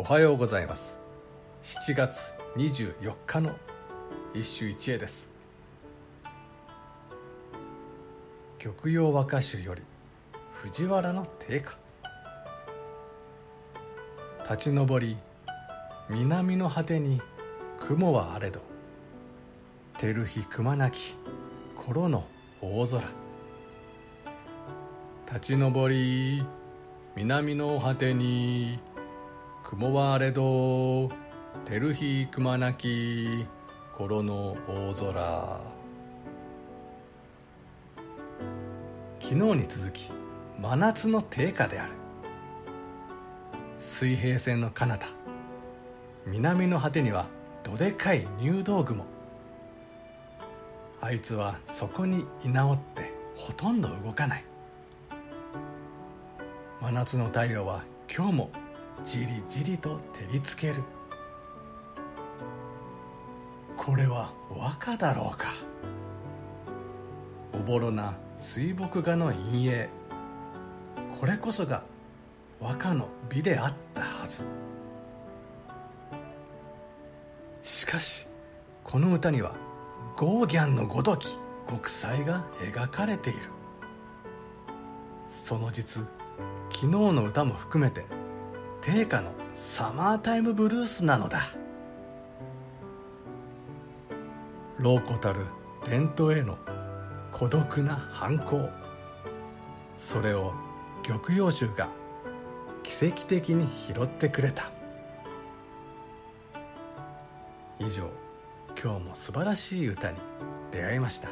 おはようございます。7月24日の一首一会です。玉葉和歌集より藤原の定家。立ち上り南の果てに雲はあれど。照る日くまなき頃の大空。立ち上り南の果てに雲はあれど照る日くまなき頃の大空。昨日に続き真夏の定下である。水平線の彼方南の果てにはどでかい入道雲。あいつはそこに居直ってほとんど動かない。真夏の太陽は今日もじりじりと照りつける。これは和歌だろうか。おぼろな水墨画の陰影。これこそが和歌の美であったはず。しかしこの歌にはゴーギャンのごとき極彩が描かれている。その実昨日の歌も含めて定価のサマータイムブルースなのだ。老子たる伝統への孤独な反抗。それを玉葉集が奇跡的に拾ってくれた。以上今日も素晴らしい歌に出会いました。